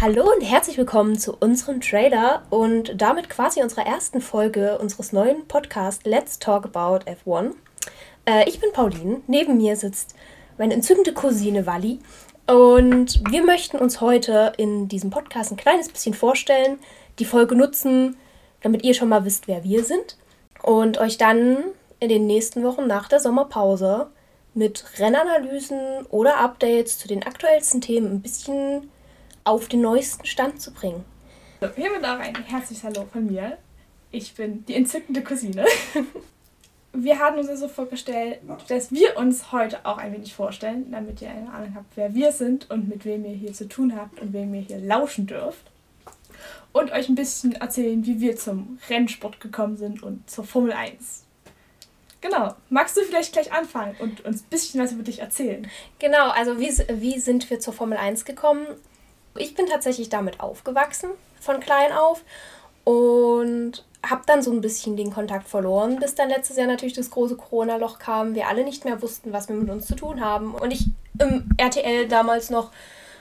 Hallo und herzlich willkommen zu unserem Trailer und damit quasi unserer ersten Folge unseres neuen Podcasts Let's Talk About F1. Äh, ich bin Pauline, neben mir sitzt meine entzückende Cousine Wally und wir möchten uns heute in diesem Podcast ein kleines bisschen vorstellen, die Folge nutzen, damit ihr schon mal wisst, wer wir sind und euch dann in den nächsten Wochen nach der Sommerpause mit Rennanalysen oder Updates zu den aktuellsten Themen ein bisschen auf den neuesten Stand zu bringen. So, hiermit auch ein herzliches Hallo von mir. Ich bin die entzückende Cousine. wir haben uns also vorgestellt, dass wir uns heute auch ein wenig vorstellen, damit ihr eine Ahnung habt, wer wir sind und mit wem ihr hier zu tun habt und wem ihr hier lauschen dürft. Und euch ein bisschen erzählen, wie wir zum Rennsport gekommen sind und zur Formel 1. Genau. Magst du vielleicht gleich anfangen und uns ein bisschen was über dich erzählen? Genau, also wie, wie sind wir zur Formel 1 gekommen? Ich bin tatsächlich damit aufgewachsen, von klein auf. Und habe dann so ein bisschen den Kontakt verloren, bis dann letztes Jahr natürlich das große Corona-Loch kam. Wir alle nicht mehr wussten, was wir mit uns zu tun haben. Und ich im RTL damals noch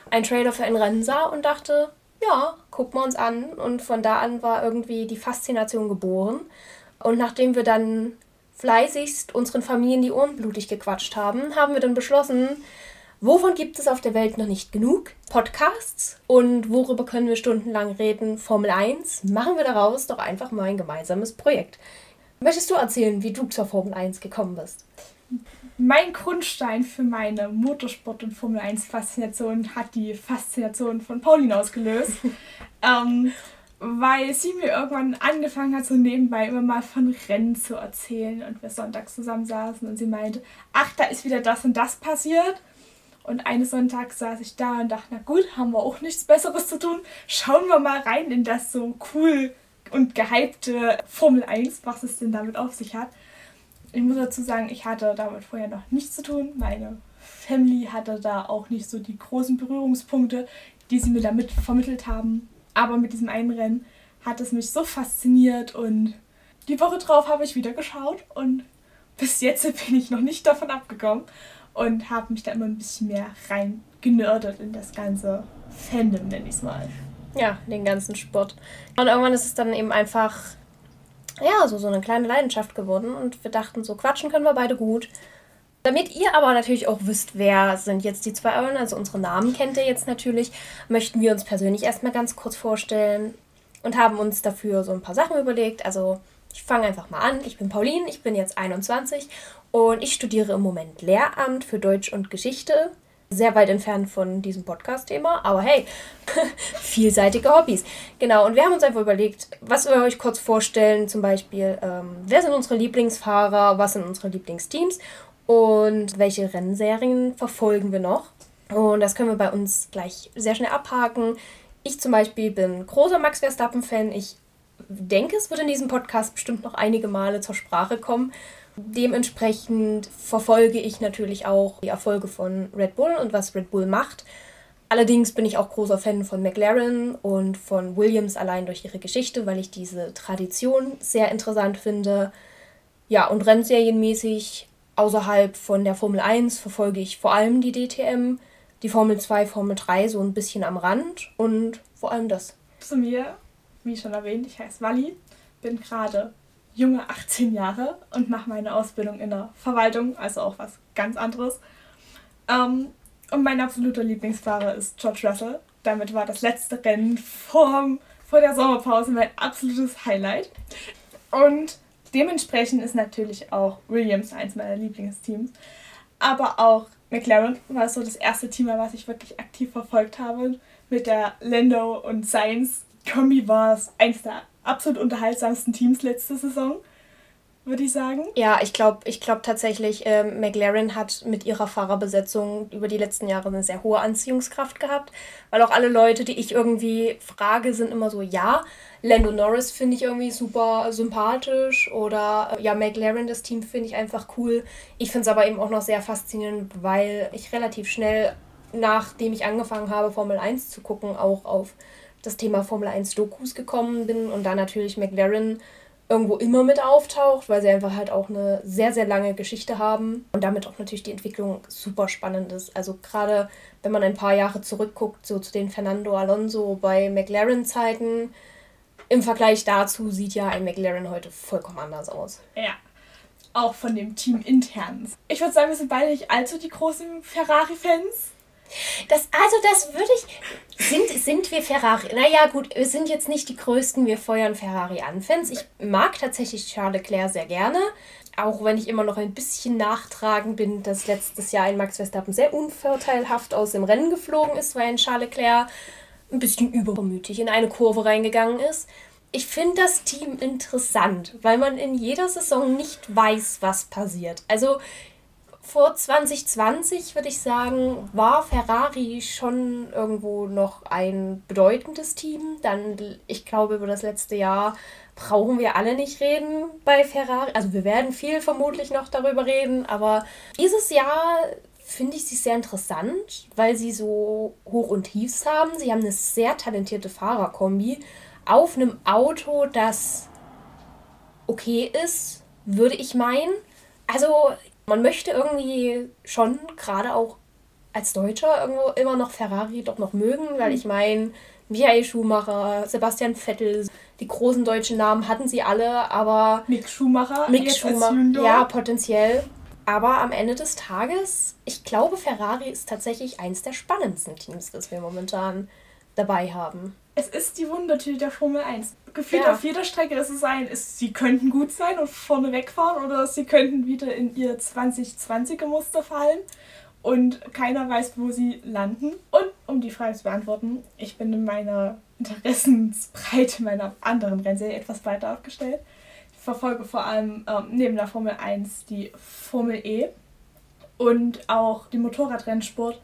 einen Trailer für ein Rennen sah und dachte, ja, gucken wir uns an. Und von da an war irgendwie die Faszination geboren. Und nachdem wir dann fleißigst unseren Familien die Ohren blutig gequatscht haben, haben wir dann beschlossen, Wovon gibt es auf der Welt noch nicht genug? Podcasts. Und worüber können wir stundenlang reden? Formel 1. Machen wir daraus doch einfach mal ein gemeinsames Projekt. Möchtest du erzählen, wie du zur Formel 1 gekommen bist? Mein Grundstein für meine Motorsport- und Formel 1-Faszination hat die Faszination von Pauline ausgelöst. ähm, weil sie mir irgendwann angefangen hat, so nebenbei immer mal von Rennen zu erzählen und wir sonntags zusammen saßen und sie meinte, ach, da ist wieder das und das passiert. Und eines Sonntags saß ich da und dachte, na gut, haben wir auch nichts Besseres zu tun. Schauen wir mal rein in das so cool und gehypte Formel 1, was es denn damit auf sich hat. Ich muss dazu sagen, ich hatte damit vorher noch nichts zu tun. Meine Family hatte da auch nicht so die großen Berührungspunkte, die sie mir damit vermittelt haben. Aber mit diesem einen Rennen hat es mich so fasziniert und die Woche drauf habe ich wieder geschaut und bis jetzt bin ich noch nicht davon abgekommen und habe mich da immer ein bisschen mehr rein genördet in das ganze Fandom, nenne ich es mal. Ja, den ganzen Sport. Und irgendwann ist es dann eben einfach, ja, so, so eine kleine Leidenschaft geworden und wir dachten, so quatschen können wir beide gut. Damit ihr aber natürlich auch wisst, wer sind jetzt die zwei Eulen, also unsere Namen kennt ihr jetzt natürlich, möchten wir uns persönlich erstmal ganz kurz vorstellen und haben uns dafür so ein paar Sachen überlegt. Also ich fange einfach mal an. Ich bin Pauline, ich bin jetzt 21 und ich studiere im Moment Lehramt für Deutsch und Geschichte. Sehr weit entfernt von diesem Podcast-Thema, aber hey, vielseitige Hobbys. Genau, und wir haben uns einfach überlegt, was wir euch kurz vorstellen, zum Beispiel, ähm, wer sind unsere Lieblingsfahrer, was sind unsere Lieblingsteams und welche Rennserien verfolgen wir noch. Und das können wir bei uns gleich sehr schnell abhaken. Ich zum Beispiel bin großer Max Verstappen-Fan. Ich denke, es wird in diesem Podcast bestimmt noch einige Male zur Sprache kommen. Dementsprechend verfolge ich natürlich auch die Erfolge von Red Bull und was Red Bull macht. Allerdings bin ich auch großer Fan von McLaren und von Williams allein durch ihre Geschichte, weil ich diese Tradition sehr interessant finde. Ja, und rennserienmäßig außerhalb von der Formel 1 verfolge ich vor allem die DTM, die Formel 2, Formel 3 so ein bisschen am Rand und vor allem das. Zu mir, wie schon erwähnt, ich heiße Wally, bin gerade junge 18 Jahre und mache meine Ausbildung in der Verwaltung, also auch was ganz anderes. Ähm, und mein absoluter Lieblingsfahrer ist George Russell. Damit war das letzte Rennen vor, vor der Sommerpause mein absolutes Highlight. Und dementsprechend ist natürlich auch Williams eins meiner Lieblingsteams. Aber auch McLaren war so das erste Team, was ich wirklich aktiv verfolgt habe. Mit der Lando und Sainz Kombi war es eins der absolut unterhaltsamsten Teams letzte Saison, würde ich sagen. Ja, ich glaube ich glaub tatsächlich, äh, McLaren hat mit ihrer Fahrerbesetzung über die letzten Jahre eine sehr hohe Anziehungskraft gehabt, weil auch alle Leute, die ich irgendwie frage, sind immer so, ja, Lando Norris finde ich irgendwie super sympathisch oder ja, McLaren, das Team finde ich einfach cool. Ich finde es aber eben auch noch sehr faszinierend, weil ich relativ schnell, nachdem ich angefangen habe, Formel 1 zu gucken, auch auf das Thema Formel 1 Dokus gekommen bin und da natürlich McLaren irgendwo immer mit auftaucht, weil sie einfach halt auch eine sehr, sehr lange Geschichte haben und damit auch natürlich die Entwicklung super spannend ist. Also gerade wenn man ein paar Jahre zurückguckt, so zu den Fernando Alonso bei McLaren-Zeiten, im Vergleich dazu sieht ja ein McLaren heute vollkommen anders aus. Ja, auch von dem Team intern. Ich würde sagen, wir sind beide nicht allzu die großen Ferrari-Fans. Das, also das würde ich. Sind, sind wir Ferrari? Naja, gut, wir sind jetzt nicht die größten, wir feuern Ferrari an Fans. Ich mag tatsächlich Charles Leclerc sehr gerne. Auch wenn ich immer noch ein bisschen nachtragen bin, dass letztes Jahr ein Max Verstappen sehr unvorteilhaft aus dem Rennen geflogen ist, weil ein Charles Leclerc ein bisschen übermütig in eine Kurve reingegangen ist. Ich finde das Team interessant, weil man in jeder Saison nicht weiß, was passiert. Also vor 2020 würde ich sagen, war Ferrari schon irgendwo noch ein bedeutendes Team. Dann, ich glaube, über das letzte Jahr brauchen wir alle nicht reden bei Ferrari. Also wir werden viel vermutlich noch darüber reden, aber dieses Jahr finde ich sie sehr interessant, weil sie so Hoch- und Tiefs haben. Sie haben eine sehr talentierte Fahrerkombi auf einem Auto, das okay ist, würde ich meinen. Also man möchte irgendwie schon, gerade auch als Deutscher, irgendwo immer noch Ferrari doch noch mögen, weil mhm. ich meine, Michael Schumacher, Sebastian Vettel, die großen deutschen Namen hatten sie alle, aber. Mick Schumacher, Mick Schumacher, ja, potenziell. Aber am Ende des Tages, ich glaube, Ferrari ist tatsächlich eins der spannendsten Teams, das wir momentan dabei haben. Es ist die Wundertüte der Formel 1 gefühlt ja. auf jeder Strecke ist es ein, ist, sie könnten gut sein und vorne wegfahren oder sie könnten wieder in ihr 2020er Muster fallen und keiner weiß, wo sie landen. Und um die Frage zu beantworten, ich bin in meiner Interessensbreite meiner anderen Rennserie etwas weiter aufgestellt. Ich verfolge vor allem ähm, neben der Formel 1 die Formel E und auch den Motorradrennsport,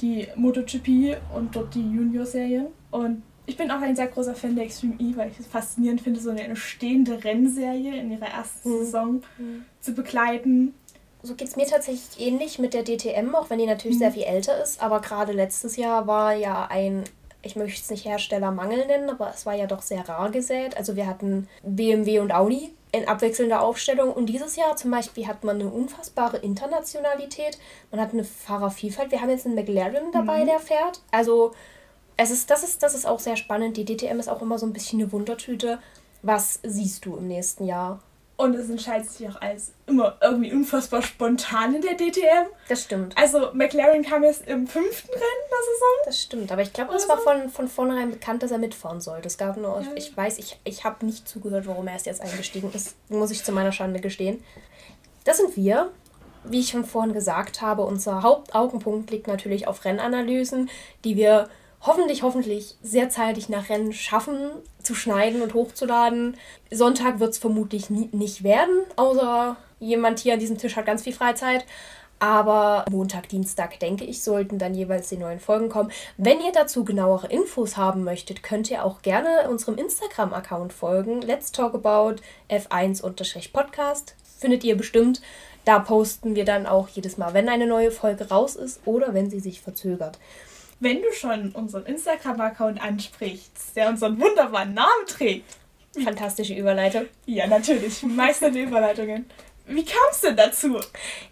die MotoGP und dort die Junior-Serien. Und ich bin auch ein sehr großer Fan der Extreme E, weil ich es faszinierend finde, so eine stehende Rennserie in ihrer ersten mhm. Saison mhm. zu begleiten. So geht es mir tatsächlich ähnlich mit der DTM, auch wenn die natürlich mhm. sehr viel älter ist. Aber gerade letztes Jahr war ja ein, ich möchte es nicht Herstellermangel nennen, aber es war ja doch sehr rar gesät. Also wir hatten BMW und Audi in abwechselnder Aufstellung. Und dieses Jahr zum Beispiel hat man eine unfassbare Internationalität. Man hat eine Fahrervielfalt. Wir haben jetzt einen McLaren dabei, mhm. der fährt. Also es ist, das, ist, das ist auch sehr spannend. Die DTM ist auch immer so ein bisschen eine Wundertüte. Was siehst du im nächsten Jahr? Und es entscheidet sich auch als immer irgendwie unfassbar spontan in der DTM. Das stimmt. Also McLaren kam jetzt im fünften Rennen der Saison. Das stimmt, aber ich glaube, es war von, von vornherein bekannt, dass er mitfahren sollte. Es gab nur, ja. ich weiß, ich, ich habe nicht zugehört, warum er erst jetzt eingestiegen ist. Muss ich zu meiner Schande gestehen. Das sind wir. Wie ich schon vorhin gesagt habe, unser Hauptaugenpunkt liegt natürlich auf Rennanalysen, die wir hoffentlich, hoffentlich sehr zeitig nach Rennen schaffen, zu schneiden und hochzuladen. Sonntag wird es vermutlich nie, nicht werden, außer jemand hier an diesem Tisch hat ganz viel Freizeit. Aber Montag, Dienstag, denke ich, sollten dann jeweils die neuen Folgen kommen. Wenn ihr dazu genauere Infos haben möchtet, könnt ihr auch gerne unserem Instagram-Account folgen. Let's Talk About F1-Podcast. Findet ihr bestimmt. Da posten wir dann auch jedes Mal, wenn eine neue Folge raus ist oder wenn sie sich verzögert wenn du schon unseren Instagram-Account ansprichst, der unseren wunderbaren Namen trägt. Fantastische Überleitung. Ja, natürlich. Meisterte Überleitungen. Wie kam es denn dazu?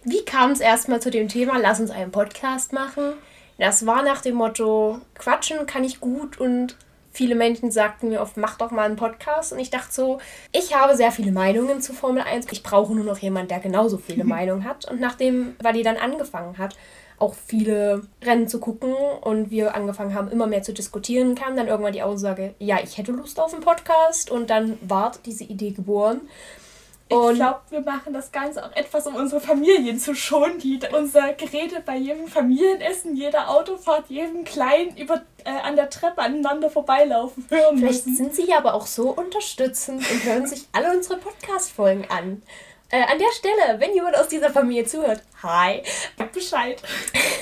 Wie kam es erstmal zu dem Thema, lass uns einen Podcast machen? Das war nach dem Motto, quatschen kann ich gut und viele Menschen sagten mir oft, mach doch mal einen Podcast. Und ich dachte so, ich habe sehr viele Meinungen zu Formel 1. Ich brauche nur noch jemanden, der genauso viele Meinungen hat. Und nachdem die dann angefangen hat, auch viele Rennen zu gucken und wir angefangen haben, immer mehr zu diskutieren, kam dann irgendwann die Aussage, ja, ich hätte Lust auf einen Podcast und dann war diese Idee geboren. Und ich glaube, wir machen das Ganze auch etwas, um unsere Familien zu schonen, die unser Gerede bei jedem Familienessen, jeder Autofahrt, jedem Kleinen über, äh, an der Treppe aneinander vorbeilaufen hören Vielleicht müssen. sind sie ja aber auch so unterstützend und hören sich alle unsere Podcast-Folgen an. Äh, an der Stelle, wenn jemand aus dieser Familie zuhört, hi, sag Bescheid.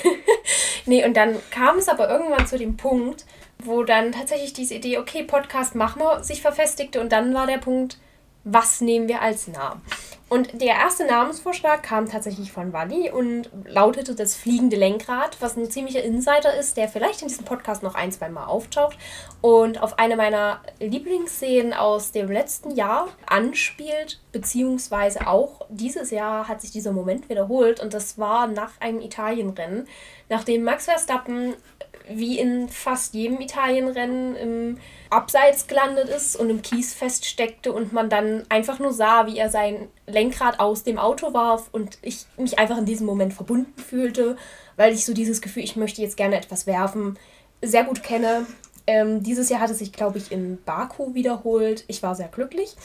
nee, und dann kam es aber irgendwann zu dem Punkt, wo dann tatsächlich diese Idee, okay, Podcast machen wir, sich verfestigte und dann war der Punkt, was nehmen wir als Namen? Und der erste Namensvorschlag kam tatsächlich von Wally und lautete das fliegende Lenkrad, was ein ziemlicher Insider ist, der vielleicht in diesem Podcast noch ein, zwei Mal auftaucht und auf eine meiner Lieblingsszenen aus dem letzten Jahr anspielt, beziehungsweise auch dieses Jahr hat sich dieser Moment wiederholt und das war nach einem Italienrennen, nachdem Max Verstappen wie in fast jedem Italienrennen im Abseits gelandet ist und im Kies feststeckte und man dann einfach nur sah, wie er sein Lenkrad aus dem Auto warf und ich mich einfach in diesem Moment verbunden fühlte, weil ich so dieses Gefühl, ich möchte jetzt gerne etwas werfen, sehr gut kenne. Ähm, dieses Jahr hat es sich, glaube ich, in Baku wiederholt. Ich war sehr glücklich.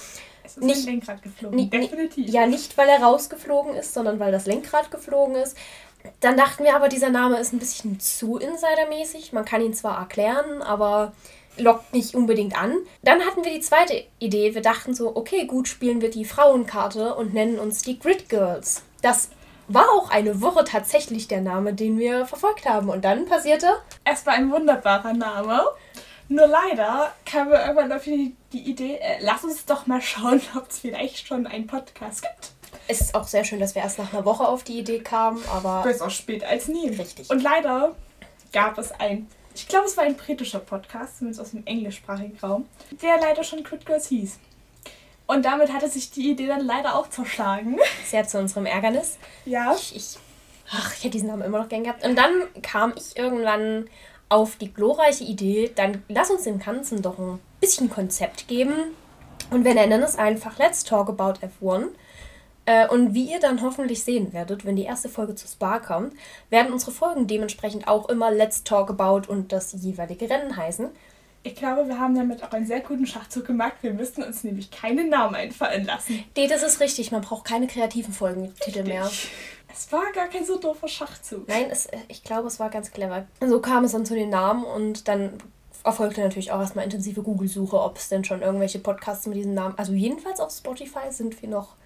Es ist nicht, ein Lenkrad geflogen, definitiv. Ja, nicht weil er rausgeflogen ist, sondern weil das Lenkrad geflogen ist. Dann dachten wir aber, dieser Name ist ein bisschen zu insidermäßig. Man kann ihn zwar erklären, aber lockt nicht unbedingt an. Dann hatten wir die zweite Idee. Wir dachten so, okay, gut, spielen wir die Frauenkarte und nennen uns die Grid Girls. Das war auch eine Woche tatsächlich der Name, den wir verfolgt haben. Und dann passierte. Es war ein wunderbarer Name. Nur leider kam mir irgendwann auf die, die Idee, äh, lass uns doch mal schauen, ob es vielleicht schon einen Podcast gibt. Es ist auch sehr schön, dass wir erst nach einer Woche auf die Idee kamen, aber. Besser spät als nie. Richtig. Und leider gab es ein, ich glaube, es war ein britischer Podcast, zumindest aus dem englischsprachigen Raum, der leider schon Crit Girls hieß. Und damit hatte sich die Idee dann leider auch zerschlagen. Sehr zu unserem Ärgernis. Ja. Ich, ich, ach, ich hätte diesen Namen immer noch gern gehabt. Und dann kam ich irgendwann auf die glorreiche Idee, dann lass uns dem Ganzen doch ein bisschen Konzept geben. Und wir nennen es einfach Let's Talk About F1. Äh, und wie ihr dann hoffentlich sehen werdet, wenn die erste Folge zu Spa kommt, werden unsere Folgen dementsprechend auch immer Let's Talk About und das jeweilige Rennen heißen. Ich glaube, wir haben damit auch einen sehr guten Schachzug gemacht. Wir müssten uns nämlich keinen Namen einfallen lassen. Nee, das ist richtig. Man braucht keine kreativen Folgentitel mehr. Es war gar kein so doofer Schachzug. Nein, es, ich glaube, es war ganz clever. So kam es dann zu den Namen und dann erfolgte natürlich auch erstmal intensive Google-Suche, ob es denn schon irgendwelche Podcasts mit diesem Namen. Also jedenfalls auf Spotify sind wir noch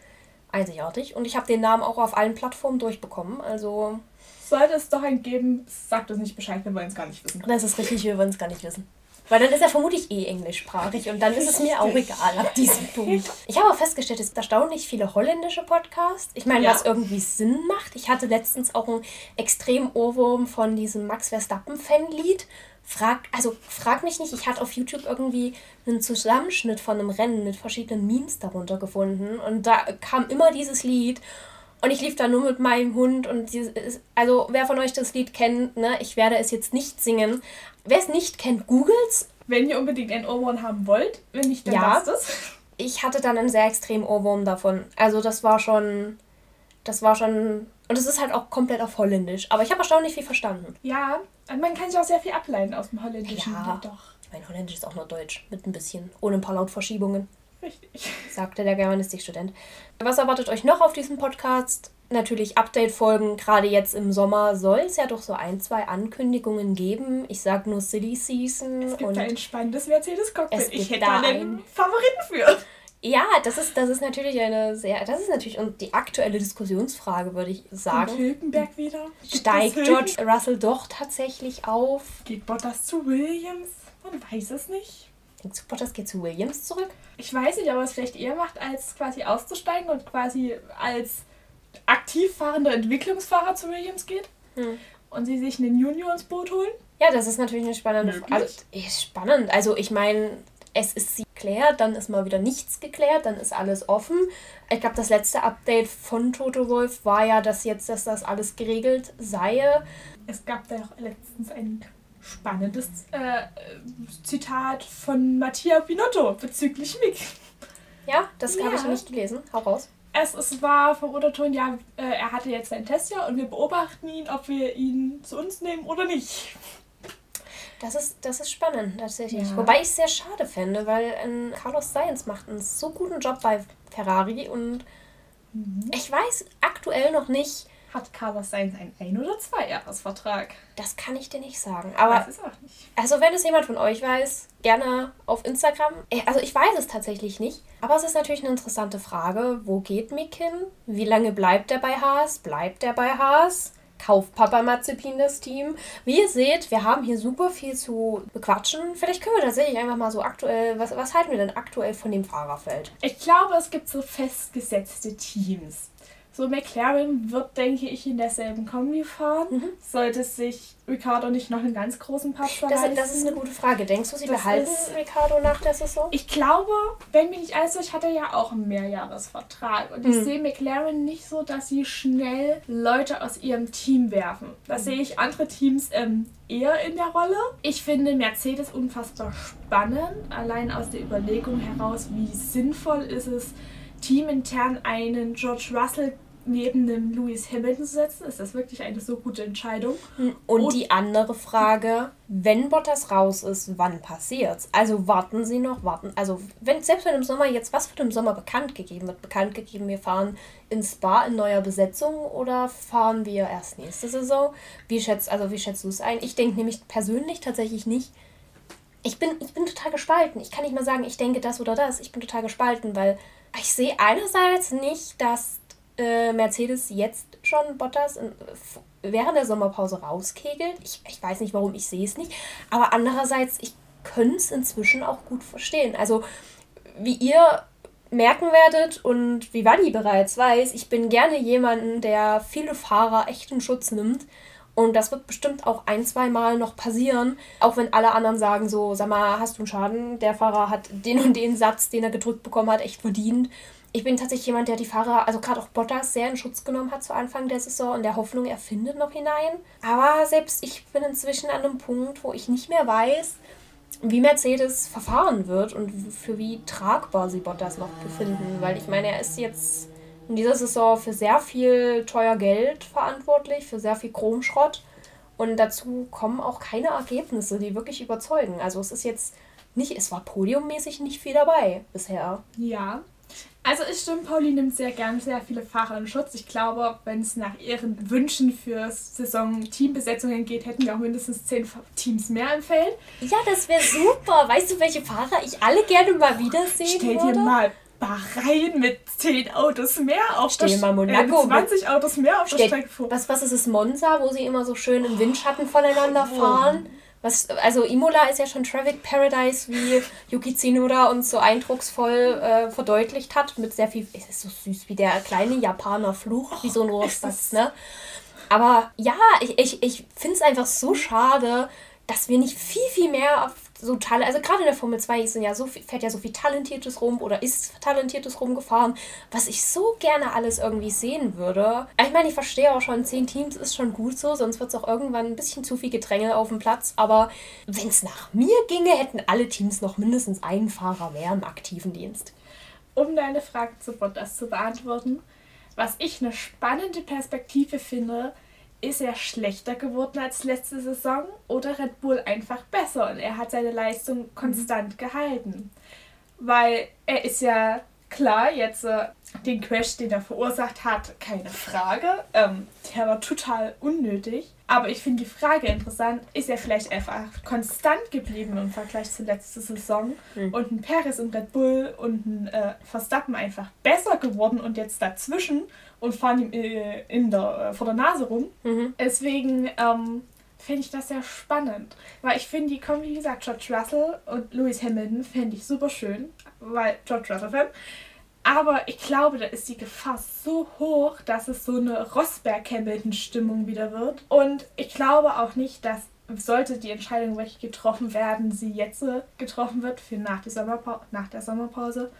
einzigartig. Und ich habe den Namen auch auf allen Plattformen durchbekommen. Also. Sollte es doch einen geben, sagt uns nicht Bescheid, wir wollen es gar nicht wissen. Das ist richtig, wir wollen es gar nicht wissen. Weil dann ist er vermutlich eh englischsprachig und dann ist es mir auch egal ab diesem Punkt. Ich habe auch festgestellt, es gibt erstaunlich viele holländische Podcasts. Ich meine, Ja. was irgendwie Sinn macht. Ich hatte letztens auch einen extrem Ohrwurm von diesem Max Verstappen-Fanlied. Frag, also frag mich nicht, ich hatte auf YouTube irgendwie einen Zusammenschnitt von einem Rennen mit verschiedenen Memes darunter gefunden und da kam immer dieses Lied und ich lief da nur mit meinem Hund und dieses, also wer von euch das Lied kennt, ne, ich werde es jetzt nicht singen. Wer es nicht kennt, googles. Wenn ihr unbedingt einen Ohrwurm haben wollt, wenn nicht, dann Ja. lasst es. Ich hatte dann einen sehr extremen Ohrwurm davon. Also das war schon, das war schon, und es ist halt auch komplett auf Holländisch. Aber ich habe erstaunlich viel verstanden. Ja, und man kann sich auch sehr viel ableiten aus dem Holländischen. Ja. Doch, Mein Holländisch ist auch nur Deutsch, mit ein bisschen, ohne ein paar Lautverschiebungen, richtig. sagte der Germanistikstudent. Was erwartet euch noch auf diesem Podcast? Natürlich Update-Folgen. Gerade jetzt im Sommer soll es ja doch so ein, zwei Ankündigungen geben. Ich sag nur Silly Season. Es gibt und da ein spannendes Mercedes-Cockpit. Es Ich hätte da einen ein- Favoriten für. ja, das ist, das ist natürlich eine sehr, das ist natürlich und die aktuelle Diskussionsfrage, würde ich Und sagen. Hülkenberg wieder. Gibt Steigt George Russell doch tatsächlich auf? Geht Bottas zu Williams? Man weiß es nicht. Denkst du, Bottas geht zu Williams zurück? Ich weiß nicht, ob er es vielleicht eher macht, als quasi auszusteigen und quasi als aktiv fahrender Entwicklungsfahrer zu Williams geht. Hm. Und sie sich einen Junior ins Boot holen. Ja, das ist natürlich eine spannende. Frage. Also, spannend. Also ich meine, es ist sie geklärt, dann ist mal wieder nichts geklärt, dann ist alles offen. Ich glaube, das letzte Update von Toto Wolf war ja, dass jetzt, dass das alles geregelt sei. Es gab da auch letztens ein spannendes äh, Zitat von Mattia Binotto bezüglich Mick. Ja, das habe ich Ja. nicht gelesen. Hau raus. Es, es war vom Unterton, ja, äh, er hatte jetzt sein Testjahr und wir beobachten ihn, ob wir ihn zu uns nehmen oder nicht. Das ist, das ist spannend, tatsächlich. Ja. Wobei ich es sehr schade fände, weil ähm, Carlos Sainz macht einen so guten Job bei Ferrari und ich weiß aktuell noch nicht, Hat Carlos Sainz einen Ein- oder Zwei-Jahres-Vertrag? das kann ich dir nicht sagen. Aber weiß es auch nicht. Also wenn es jemand von euch weiß, gerne auf Instagram. Äh, Also ich weiß es tatsächlich nicht. Aber es ist natürlich eine interessante Frage. Wo geht Mick hin? Wie lange bleibt er bei Haas? Bleibt er bei Haas? kauft Papa Mazepin das Team. Wie ihr seht, wir haben hier super viel zu bequatschen. Vielleicht können wir tatsächlich einfach mal so aktuell, was, was halten wir denn aktuell von dem Fahrerfeld? Ich glaube, es gibt so festgesetzte Teams. So McLaren wird, denke ich, in derselben Kombi fahren. Mhm. Sollte sich Ricardo nicht noch einen ganz großen Patzer das, das ist eine gute Frage. Denkst du, sie das behalten Ricardo nach der Saison? Ich glaube, wenn mich nicht alles durch, hat er ja auch einen Mehrjahresvertrag. Und mhm. ich sehe McLaren nicht so, dass sie schnell Leute aus ihrem Team werfen. Da mhm. sehe ich andere Teams ähm, eher in der Rolle. Ich finde Mercedes unfassbar spannend, allein aus der Überlegung heraus, wie sinnvoll ist es, teamintern einen George Russell neben dem Lewis Hamilton zu setzen, ist das wirklich eine so gute Entscheidung. Und, Und die andere Frage, wenn Bottas raus ist, wann passiert's? Also warten Sie noch, warten. Also wenn selbst wenn im Sommer jetzt, was wird im Sommer bekannt gegeben? Wird bekannt gegeben, wir fahren in Spa in neuer Besetzung oder fahren wir erst nächste Saison? Wie schätzt, also wie schätzt du es ein? Ich denke nämlich persönlich tatsächlich nicht. Ich bin, ich bin total gespalten. Ich kann nicht mal sagen, ich denke das oder das. Ich bin total gespalten, weil ich sehe einerseits nicht, dass äh, Mercedes jetzt schon Bottas in, während der Sommerpause rauskegelt. Ich, ich weiß nicht, warum, ich sehe es nicht. Aber andererseits, ich könnte es inzwischen auch gut verstehen. Also, wie ihr merken werdet und wie Wally bereits weiß, ich bin gerne jemanden, der viele Fahrer echt in Schutz nimmt. Und das wird bestimmt auch ein, zwei Mal noch passieren. Auch wenn alle anderen sagen so, sag mal, hast du einen Schaden? Der Fahrer hat den und den Satz, den er gedrückt bekommen hat, echt verdient. Ich bin tatsächlich jemand, der die Fahrer, also gerade auch Bottas, sehr in Schutz genommen hat zu Anfang der Saison und der Hoffnung, er findet noch hinein. Aber selbst ich bin inzwischen an einem Punkt, wo ich nicht mehr weiß, wie Mercedes verfahren wird und für wie tragbar sie Bottas noch befinden. Weil ich meine, er ist jetzt in dieser Saison für sehr viel teuer Geld verantwortlich, für sehr viel Chromschrott. Und dazu kommen auch keine Ergebnisse, die wirklich überzeugen. Also es ist jetzt nicht, es war podiummäßig nicht viel dabei bisher. Ja. Also es stimmt, Pauli nimmt sehr gern sehr viele Fahrer in Schutz. Ich glaube, wenn es nach ihren Wünschen für Saison-Teambesetzungen geht, hätten wir auch mindestens zehn Teams mehr im Feld. Ja, das wäre super. Weißt du, welche Fahrer ich alle gerne mal wiedersehen Stell würde? Stell dir mal Bahrain mit 10 Autos mehr auf Stell der Strecke. Monaco. Äh, 20 Autos mehr auf der Strecke vor. Was, was ist es, Monza, wo sie immer so schön im Windschatten voneinander oh. Was, also Imola ist ja schon Traffic Paradise, wie Yuki Tsunoda uns so eindrucksvoll äh, verdeutlicht hat, mit sehr viel, es ist so süß, wie der kleine Japaner flucht, wie so ein Rohrspatz, ne? Aber ja, ich, ich, ich finde es einfach so schade, dass wir nicht viel, viel mehr auf so Tal also gerade in der Formel 2 sind ja so viel, fährt ja so viel Talentiertes rum oder ist Talentiertes rumgefahren, was ich so gerne alles irgendwie sehen würde. Ich meine, ich verstehe auch schon, zehn Teams ist schon gut so, sonst wird es auch irgendwann ein bisschen zu viel Gedränge auf dem Platz. Aber wenn es nach mir ginge, hätten alle Teams noch mindestens einen Fahrer mehr im aktiven Dienst. Um deine Frage zu Bottas zu beantworten, was ich eine spannende Perspektive finde, ist er schlechter geworden als letzte Saison oder Red Bull einfach besser und er hat seine Leistung konstant mhm. gehalten? Weil er ist ja klar, jetzt äh, den Crash, den er verursacht hat, keine Frage. Ähm, der war total unnötig. Aber ich finde die Frage interessant, ist er vielleicht einfach konstant geblieben im Vergleich zur letzten Saison mhm. und ein Perez und Red Bull und ein äh, Verstappen einfach besser geworden und jetzt dazwischen und fahren ihm äh, in der, äh, vor der Nase rum. Mhm. Deswegen ähm, finde ich das sehr spannend. Weil ich finde, die kommen, wie gesagt, George Russell und Lewis Hamilton fände ich super schön, weil George Russell-Fan. Aber ich glaube, da ist die Gefahr so hoch, dass es so eine Rosberg-Hamilton-Stimmung wieder wird. Und ich glaube auch nicht, dass sollte die Entscheidung wirklich getroffen werden, sie jetzt getroffen wird für nach, die nach der Sommerpause.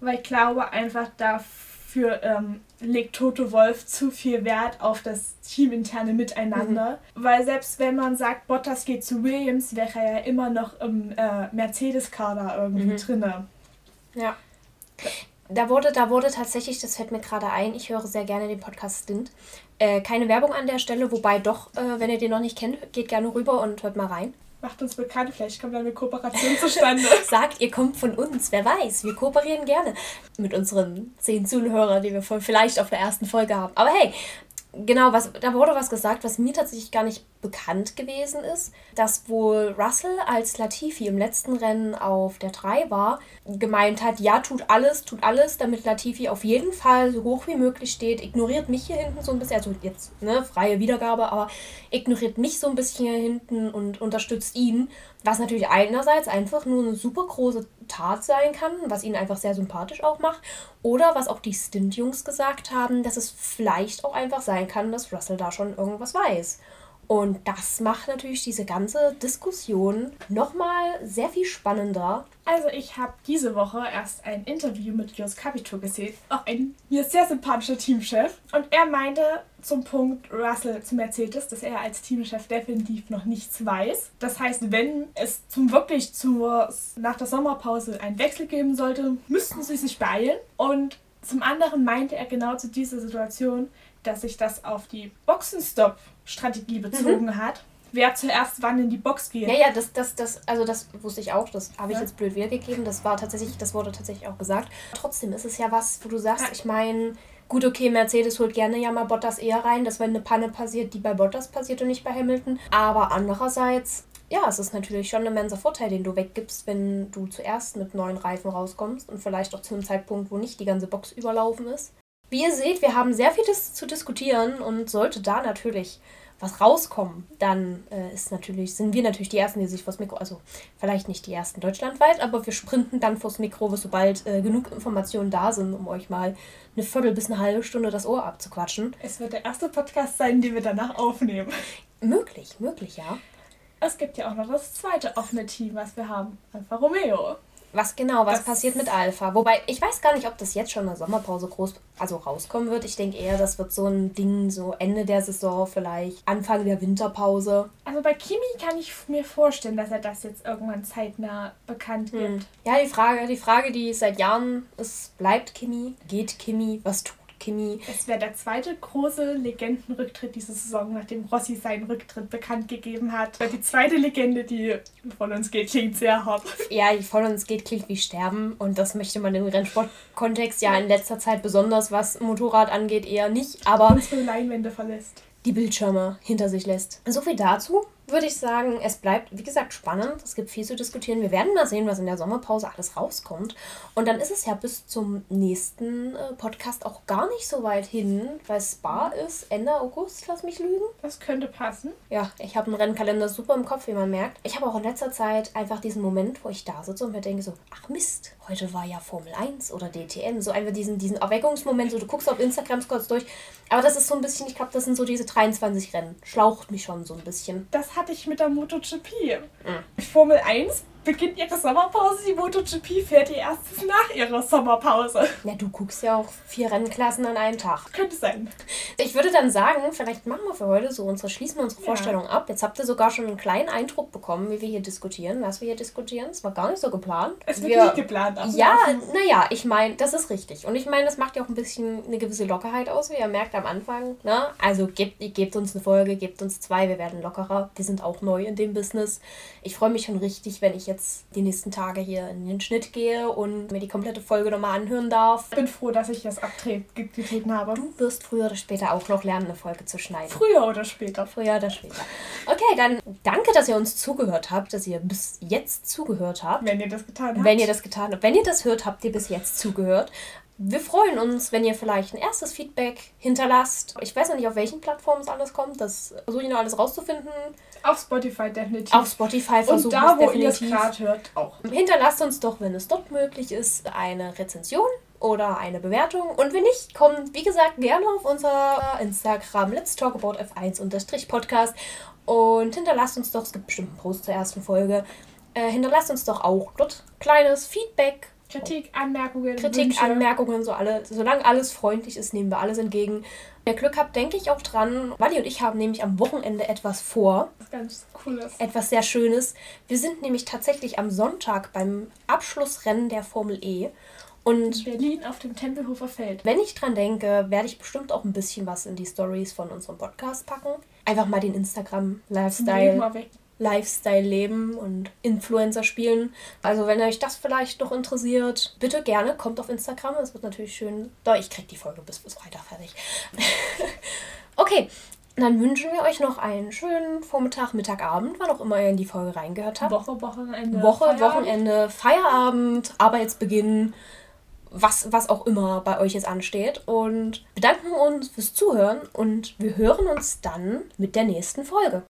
Weil ich glaube einfach, da für ähm, legt Toto Wolf zu viel Wert auf das teaminterne Miteinander. Mhm. Weil selbst wenn man sagt, Bottas geht zu Williams, wäre er ja immer noch im äh, Mercedes-Kader irgendwie mhm. drinne. Ja. Da wurde, da wurde tatsächlich, das fällt mir gerade ein, ich höre sehr gerne den Podcast Stint. Äh, keine Werbung an der Stelle, wobei doch, äh, wenn ihr den noch nicht kennt, geht gerne rüber und hört mal rein. Macht uns bekannt, vielleicht kommt eine Kooperation zustande. Sagt, ihr kommt von uns, wer weiß. Wir kooperieren gerne mit unseren zehn Zuhörern, die wir vielleicht auf der ersten Folge haben. Aber hey, genau, was, da wurde was gesagt, was mir tatsächlich gar nicht bekannt gewesen ist, dass wohl Russell als Latifi im letzten Rennen auf der 3 war, gemeint hat, ja, tut alles, tut alles, damit Latifi auf jeden Fall so hoch wie möglich steht, ignoriert mich hier hinten so ein bisschen, also jetzt, ne, freie Wiedergabe, aber ignoriert mich so ein bisschen hier hinten und unterstützt ihn, was natürlich einerseits einfach nur eine super große Tat sein kann, was ihn einfach sehr sympathisch auch macht, oder was auch die Stint-Jungs gesagt haben, dass es vielleicht auch einfach sein kann, dass Russell da schon irgendwas weiß. Und das macht natürlich diese ganze Diskussion nochmal sehr viel spannender. Also ich habe diese Woche erst ein Interview mit Jos Capito gesehen, auch ein mir sehr sympathischer Teamchef. Und er meinte zum Punkt Russell zu Mercedes, dass er als Teamchef definitiv noch nichts weiß. Das heißt, wenn es zum wirklich zur, nach der Sommerpause einen Wechsel geben sollte, müssten sie sich beeilen. Und zum anderen meinte er genau zu dieser Situation, dass sich das auf die Boxenstopp-Strategie bezogen mhm. hat. Wer zuerst wann in die Box geht. Ja, ja, das, das, das, also das wusste ich auch, das habe ich ja. jetzt blöd wiedergegeben. Das war tatsächlich, das wurde tatsächlich auch gesagt. Trotzdem ist es ja was, wo du sagst, ja. ich meine, gut, okay, Mercedes holt gerne ja mal Bottas eher rein, dass wenn eine Panne passiert, die bei Bottas passiert und nicht bei Hamilton. Aber andererseits, ja, es ist natürlich schon ein immenser Vorteil, den du weggibst, wenn du zuerst mit neuen Reifen rauskommst und vielleicht auch zu einem Zeitpunkt, wo nicht die ganze Box überlaufen ist. Wie ihr seht, wir haben sehr vieles zu diskutieren und sollte da natürlich was rauskommen, dann äh, ist natürlich, sind wir natürlich die Ersten, die sich vors Mikro, also vielleicht nicht die Ersten deutschlandweit, aber wir sprinten dann vors Mikro, sobald äh, genug Informationen da sind, um euch mal eine Viertel bis eine halbe Stunde das Ohr abzuquatschen. Es wird der erste Podcast sein, den wir danach aufnehmen. Möglich, möglich, ja. Es gibt ja auch noch das zweite offene Team, was wir haben. Alfa Romeo. Was genau, was das passiert mit Alpha? Wobei, ich weiß gar nicht, ob das jetzt schon in der Sommerpause groß also rauskommen wird. Ich denke eher, das wird so ein Ding, so Ende der Saison, vielleicht Anfang der Winterpause. Also bei Kimi kann ich mir vorstellen, dass er das jetzt irgendwann zeitnah bekannt hm. wird. Ja, die Frage, die Frage, die seit Jahren ist, bleibt Kimi? Geht Kimi? Was tut Kimi. Es wäre der zweite große Legendenrücktritt diese Saison, nachdem Rossi seinen Rücktritt bekannt gegeben hat. Die zweite Legende, die von uns geht, klingt sehr hart. Ja, die von uns geht, klingt wie Sterben. Und das möchte man im Rennsportkontext ja in letzter Zeit besonders, was Motorrad angeht, eher nicht. Aber unsere Leinwände verlässt. Die Bildschirme hinter sich lässt. So viel dazu würde ich sagen, es bleibt, wie gesagt, spannend. Es gibt viel zu diskutieren. Wir werden mal sehen, was in der Sommerpause alles rauskommt. Und dann ist es ja bis zum nächsten äh, Podcast auch gar nicht so weit hin, weil Spa ist Ende August, lass mich lügen. Das könnte passen. Ja, ich habe einen Rennkalender super im Kopf, wie man merkt. Ich habe auch in letzter Zeit einfach diesen Moment, wo ich da sitze und mir denke so, ach Mist, heute war ja Formel 1 oder DTM. So einfach diesen, diesen Erweckungsmoment, so du guckst auf Instagram kurz durch. Aber das ist so ein bisschen, ich glaube, das sind so diese 23 Rennen. Schlaucht mich schon so ein bisschen. Das hatte ich mit der MotoGP. Mhm. Formel 1 beginnt ihre Sommerpause, die MotoGP fährt ihr erstes nach ihrer Sommerpause. Ja, du guckst ja auch vier Rennklassen an einem Tag. Könnte sein. Ich würde dann sagen, vielleicht machen wir für heute so unsere, schließen wir unsere ja. Vorstellung ab. Jetzt habt ihr sogar schon einen kleinen Eindruck bekommen, wie wir hier diskutieren, was wir hier diskutieren. Es war gar nicht so geplant. Es wird wir, nicht geplant. Ja, naja, ich meine, das ist richtig. Und ich meine, das macht ja auch ein bisschen eine gewisse Lockerheit aus, wie ihr merkt am Anfang. Ne? Also gebt, gebt uns eine Folge, gebt uns zwei, wir werden lockerer. Wir sind auch neu in dem Business. Ich freue mich schon richtig, wenn ich jetzt jetzt die nächsten Tage hier in den Schnitt gehe und mir die komplette Folge nochmal anhören darf. Ich bin froh, dass ich das getreten habe. Du wirst früher oder später auch noch lernen, eine Folge zu schneiden. Früher oder später. Früher oder später. Okay, dann danke, dass ihr uns zugehört habt, dass ihr bis jetzt zugehört habt. Wenn ihr das getan habt. Wenn ihr das getan habt. Wenn ihr das hört, habt ihr bis jetzt zugehört. Wir freuen uns, wenn ihr vielleicht ein erstes Feedback hinterlasst. Ich weiß noch nicht, auf welchen Plattformen es alles kommt. Das versuche ich noch alles rauszufinden. Auf Spotify definitiv. Auf Spotify versuchen Und da, wo ihr es gerade hört, auch. Hinterlasst uns doch, wenn es dort möglich ist, eine Rezension oder eine Bewertung. Und wenn nicht, kommt, wie gesagt, gerne auf unser Instagram Let's Talk About F1-Podcast und hinterlasst uns doch, es gibt bestimmt einen Post zur ersten Folge, äh, hinterlasst uns doch auch dort kleines Feedback Kritik, Anmerkungen. Kritik, Wünsche. Anmerkungen, so alle, solange alles freundlich ist, nehmen wir alles entgegen. Wenn ihr Glück habt, denke ich auch dran. Wally und ich haben nämlich am Wochenende etwas vor. Ganz Cooles. Etwas sehr Schönes. Wir sind nämlich tatsächlich am Sonntag beim Abschlussrennen der Formel E. Und Berlin auf dem Tempelhofer Feld. Wenn ich dran denke, werde ich bestimmt auch ein bisschen was in die Stories von unserem Podcast packen. Einfach mal den Instagram-Lifestyle Lifestyle leben und Influencer spielen. Also wenn euch das vielleicht noch interessiert, bitte gerne, kommt auf Instagram. Es wird natürlich schön. Doch, ich krieg die Folge bis, bis Freitag fertig. okay, dann wünschen wir euch noch einen schönen Vormittag, Mittag, Abend, wann auch immer ihr in die Folge reingehört habt. Woche, Wochenende. Woche, Feierabend. Wochenende, Feierabend, Arbeitsbeginn, was, was auch immer bei euch jetzt ansteht. Und bedanken uns fürs Zuhören und wir hören uns dann mit der nächsten Folge.